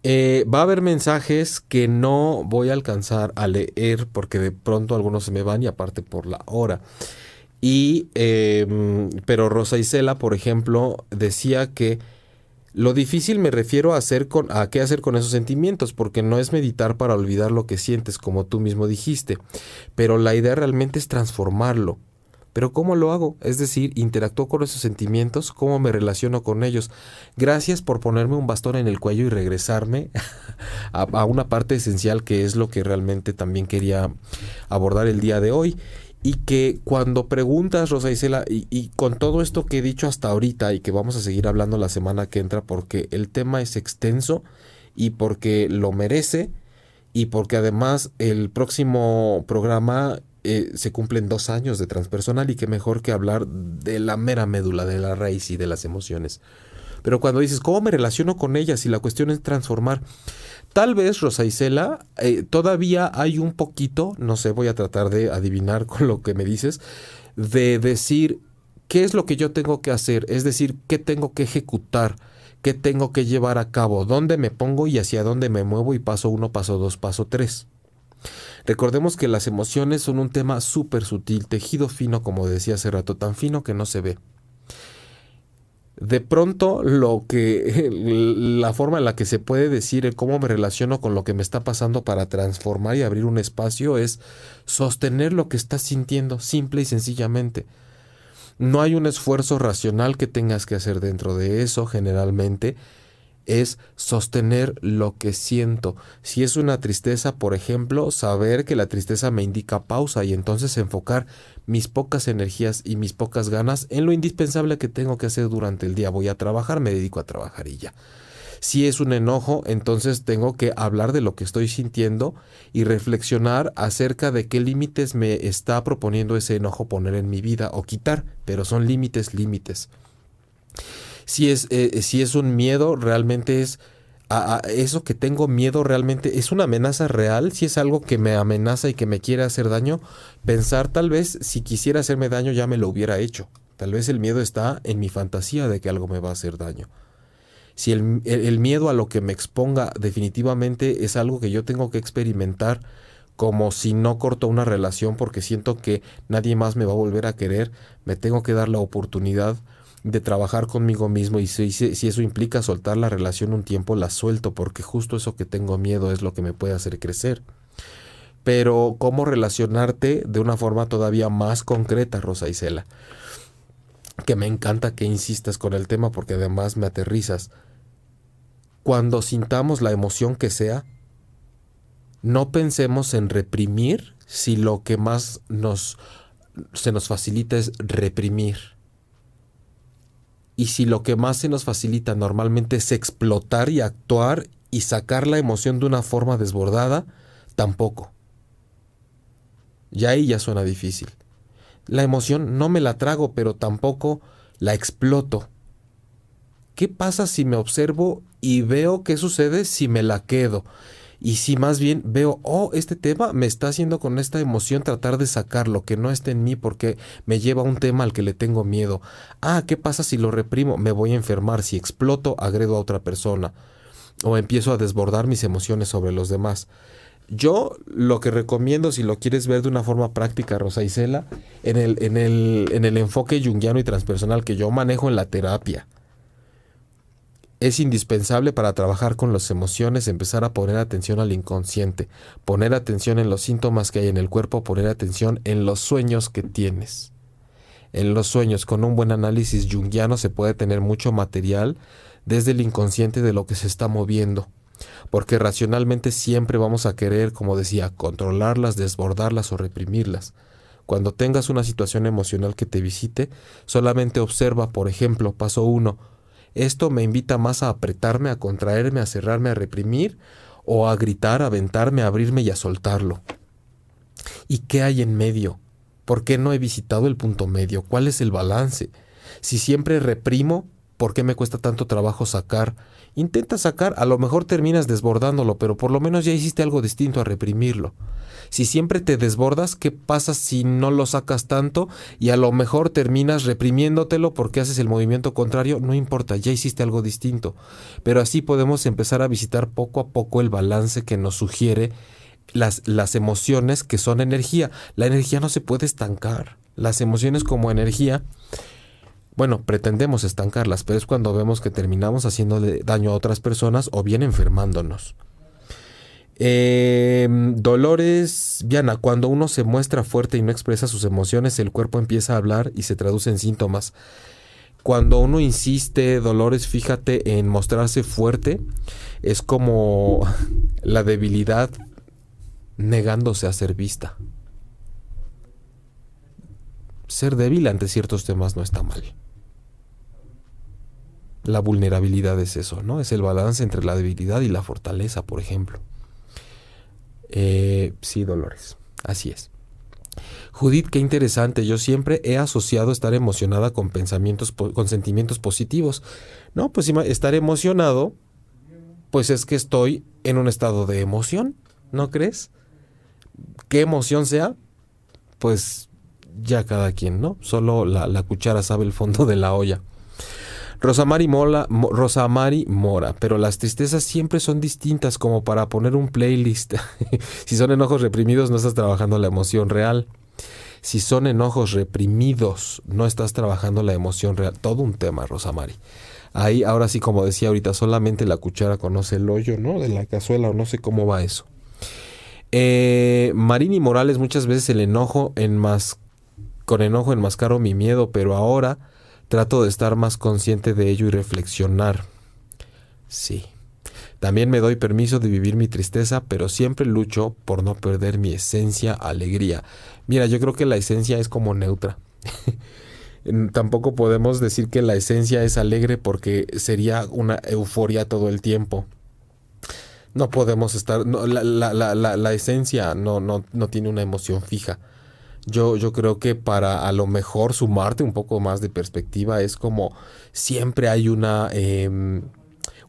Eh, va a haber mensajes que no voy a alcanzar a leer porque de pronto algunos se me van y aparte por la hora. Y, em, pero Rosa Isela, por ejemplo, decía que lo difícil me refiero a, hacer con, a qué hacer con esos sentimientos, porque no es meditar para olvidar lo que sientes, como tú mismo dijiste, pero la idea realmente es transformarlo. Pero ¿cómo lo hago? Es decir, interactúo con esos sentimientos, cómo me relaciono con ellos. Gracias por ponerme un bastón en el cuello y regresarme a, una parte esencial que es lo que realmente también quería abordar el día de hoy. Y que cuando preguntas, Rosa Isela, y, y con todo esto que he dicho hasta ahorita y que vamos a seguir hablando la semana que entra porque el tema es extenso y porque lo merece y porque además el próximo programa eh, se cumplen dos años de transpersonal y qué mejor que hablar de la mera médula, de la raíz y de las emociones. Pero cuando dices, ¿cómo me relaciono con ellas? Y la cuestión es transformar. Tal vez, Rosa Isela, eh, todavía hay un poquito, no sé, voy a tratar de adivinar con lo que me dices, de decir qué es lo que yo tengo que hacer, es decir, qué tengo que ejecutar, qué tengo que llevar a cabo, dónde me pongo y hacia dónde me muevo y paso uno, paso dos, paso tres. Recordemos que las emociones son un tema súper sutil, tejido fino, como decía hace rato, tan fino que no se ve. De pronto, lo que la forma en la que se puede decir cómo me relaciono con lo que me está pasando para transformar y abrir un espacio es sostener lo que estás sintiendo, simple y sencillamente. No hay un esfuerzo racional que tengas que hacer dentro de eso, generalmente es sostener lo que siento. Si es una tristeza, por ejemplo, saber que la tristeza me indica pausa y entonces enfocar mis pocas energías y mis pocas ganas en lo indispensable que tengo que hacer durante el día. Voy a trabajar, me dedico a trabajar y ya. Si es un enojo, entonces tengo que hablar de lo que estoy sintiendo y reflexionar acerca de qué límites me está proponiendo ese enojo poner en mi vida o quitar, pero son límites, límites si es, eh, si es un miedo, realmente es a, eso que tengo miedo realmente es una amenaza real, si es algo que me amenaza y que me quiere hacer daño, pensar tal vez si quisiera hacerme daño ya me lo hubiera hecho. Tal vez el miedo está en mi fantasía de que algo me va a hacer daño. Si el, el miedo a lo que me exponga definitivamente es algo que yo tengo que experimentar, como si no corto una relación porque siento que nadie más me va a volver a querer, me tengo que dar la oportunidad de trabajar conmigo mismo y si, si, eso implica soltar la relación un tiempo, la suelto porque justo eso que tengo miedo es lo que me puede hacer crecer. Pero cómo relacionarte de una forma todavía más concreta, Rosa Isela. Que me encanta que insistas con el tema porque además me aterrizas. Cuando sintamos la emoción que sea, no pensemos en reprimir si lo que más nos se nos facilita es reprimir y si lo que más se nos facilita normalmente es explotar y actuar y sacar la emoción de una forma desbordada, tampoco. Ya ahí ya suena difícil. La emoción no me la trago, pero tampoco la exploto. ¿Qué pasa si me observo y veo qué sucede si me la quedo? Y si más bien veo, oh, este tema me está haciendo con esta emoción tratar de sacar lo que no está en mí porque me lleva a un tema al que le tengo miedo. Ah, ¿qué pasa si lo reprimo? Me voy a enfermar, si exploto, agredo a otra persona o empiezo a desbordar mis emociones sobre los demás. Yo lo que recomiendo, si lo quieres ver de una forma práctica, Rosa Isela, en el, en el, en el enfoque junguiano y transpersonal que yo manejo en la terapia, es indispensable para trabajar con las emociones empezar a poner atención al inconsciente, poner atención en los síntomas que hay en el cuerpo, poner atención en los sueños que tienes. En los sueños, con un buen análisis junguiano se puede tener mucho material desde el inconsciente de lo que se está moviendo porque racionalmente siempre vamos a querer, como decía, controlarlas, desbordarlas o reprimirlas. Cuando tengas una situación emocional que te visite, solamente observa, por ejemplo, paso uno, esto me invita más a apretarme, a contraerme, a cerrarme, a reprimir, o a gritar, a aventarme, a abrirme y a soltarlo. ¿Y qué hay en medio? ¿Por qué no he visitado el punto medio? ¿Cuál es el balance? Si siempre reprimo, ¿por qué me cuesta tanto trabajo sacar Intenta sacar, a lo mejor terminas desbordándolo, pero por lo menos ya hiciste algo distinto a reprimirlo. Si siempre te desbordas, ¿qué pasa si no lo sacas tanto y a lo mejor terminas reprimiéndotelo porque haces el movimiento contrario? No importa, ya hiciste algo distinto. Pero así podemos empezar a visitar poco a poco el balance que nos sugiere las, las emociones que son energía. La energía no se puede estancar. Las emociones como energía bueno, pretendemos estancarlas, pero es cuando vemos que terminamos haciéndole daño a otras personas o bien enfermándonos. Em, dolores, Viana, cuando uno se muestra fuerte y no expresa sus emociones, el cuerpo empieza a hablar y se traduce en síntomas. Cuando uno insiste, Dolores, fíjate en mostrarse fuerte, es como la debilidad negándose a ser vista. Ser débil ante ciertos temas no está mal la vulnerabilidad es eso, ¿no? Es el balance entre la debilidad y la fortaleza, por ejemplo. Eh, sí, Dolores, así es. Judith, qué interesante. Yo siempre he asociado estar emocionada con pensamientos, con sentimientos positivos. No, pues estar emocionado, pues es que estoy en un estado de emoción, ¿no crees? ¿Qué emoción sea? Pues ya cada quien, ¿no? Solo la, la cuchara sabe el fondo de la olla. Rosamari, Mola, Rosamari Mora, pero las tristezas siempre son distintas como para poner un playlist. si son enojos reprimidos no estás trabajando la emoción real. Si son enojos reprimidos no estás trabajando la emoción real. Todo un tema, Rosamari. Ahí, ahora sí, como decía ahorita, solamente la cuchara conoce el hoyo, ¿no? De la cazuela o no sé cómo va eso. Eh, Marini Morales, muchas veces el enojo en más, con enojo enmascaro mi miedo, pero ahora Trato de estar más consciente de ello y reflexionar. Sí. También me doy permiso de vivir mi tristeza, pero siempre lucho por no perder mi esencia, alegría. Mira, yo creo que la esencia es como neutra. Tampoco podemos decir que la esencia es alegre porque sería una euforia todo el tiempo. No podemos estar, la, la, la, la, esencia no, no, no tiene una emoción fija. Yo, yo creo que para a lo mejor sumarte un poco más de perspectiva es como siempre hay una, em,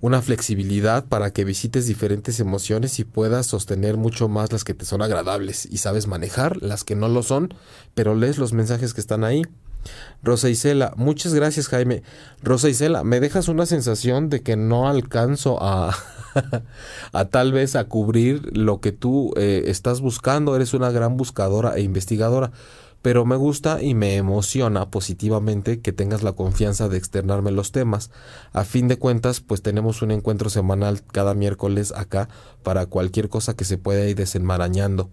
una flexibilidad para que visites diferentes emociones y puedas sostener mucho más las que te son agradables y sabes manejar las que no lo son, pero lees los mensajes que están ahí. Rosa Isela, muchas gracias Jaime. Rosa Isela, me dejas una sensación de que no alcanzo a, a tal vez a cubrir lo que tú eh, estás buscando. Eres una gran buscadora e investigadora. Pero me gusta y me emociona positivamente que tengas la confianza de externarme los temas. A fin de cuentas, pues tenemos un encuentro semanal cada miércoles acá para cualquier cosa que se pueda ir desenmarañando.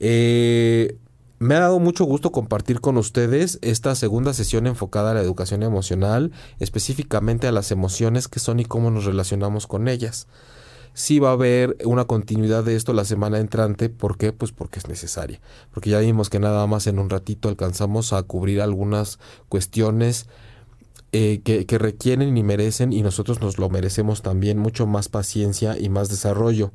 Eh, me ha dado mucho gusto compartir con ustedes esta segunda sesión enfocada a la educación emocional, específicamente a las emociones que son y cómo nos relacionamos con ellas. Sí va a haber una continuidad de esto la semana entrante, ¿por qué? Pues porque es necesaria, porque ya vimos que nada más en un ratito alcanzamos a cubrir algunas cuestiones eh, que, que requieren y merecen y nosotros nos lo merecemos también mucho más paciencia y más desarrollo.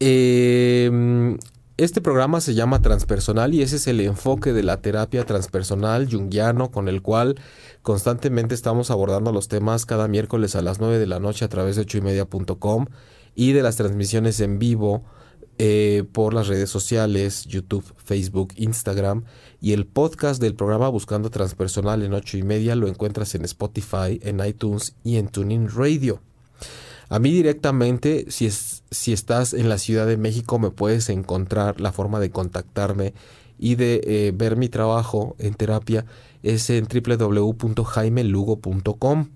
Eh, este programa se llama Transpersonal y ese es el enfoque de la terapia transpersonal junguiano con el cual constantemente estamos abordando los temas cada miércoles a las 9 de la noche a través de 8 y de las transmisiones en vivo eh, por las redes sociales, YouTube, Facebook, Instagram y el podcast del programa Buscando Transpersonal en 8 y media lo encuentras en Spotify, en iTunes y en Tuning Radio. A mí directamente, si es si estás en la Ciudad de México me puedes encontrar la forma de contactarme y de eh, ver mi trabajo en terapia es en www.jaimelugo.com.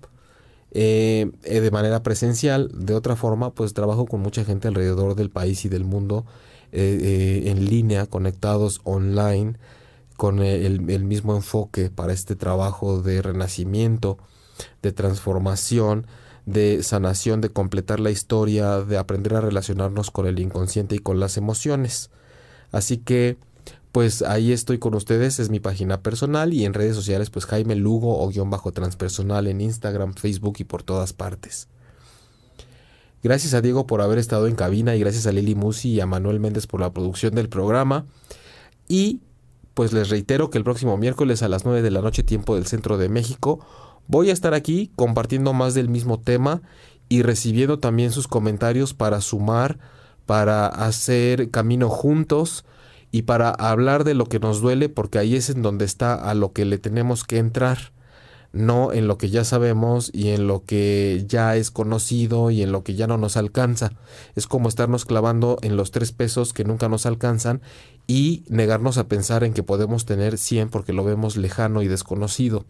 Eh, eh, de manera presencial, de otra forma, pues trabajo con mucha gente alrededor del país y del mundo en línea, conectados online, con el, el mismo enfoque para este trabajo de renacimiento, de transformación, de sanación, de completar la historia, de aprender a relacionarnos con el inconsciente y con las emociones. Así que pues ahí estoy con ustedes, es mi página personal y en redes sociales pues Jaime Lugo o guion bajo transpersonal en Instagram, Facebook y por todas partes. Gracias a Diego por haber estado en cabina y gracias a Lili Musi y a Manuel Méndez por la producción del programa. Y pues les reitero que el próximo miércoles a las 9 de la noche tiempo del centro de México voy a estar aquí compartiendo más del mismo tema y recibiendo también sus comentarios para sumar, para hacer camino juntos y para hablar de lo que nos duele, porque ahí es en donde está a lo que le tenemos que entrar, no en lo que ya sabemos y en lo que ya es conocido y en lo que ya no nos alcanza. Es como estarnos clavando en los tres pesos que nunca nos alcanzan y negarnos a pensar en que podemos tener 100 porque lo vemos lejano y desconocido.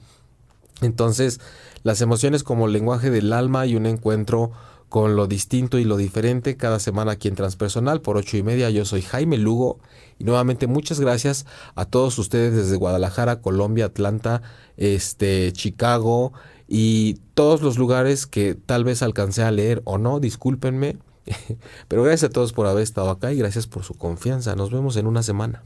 Entonces, las emociones como lenguaje del alma y un encuentro con lo distinto y lo diferente cada semana aquí en Transpersonal por ocho y media. Yo soy Jaime Lugo y nuevamente muchas gracias a todos ustedes desde Guadalajara, Colombia, Atlanta, este, Chicago y todos los lugares que tal vez alcancé a leer o no, discúlpenme. Pero gracias a todos por haber estado acá y gracias por su confianza. Nos vemos en una semana.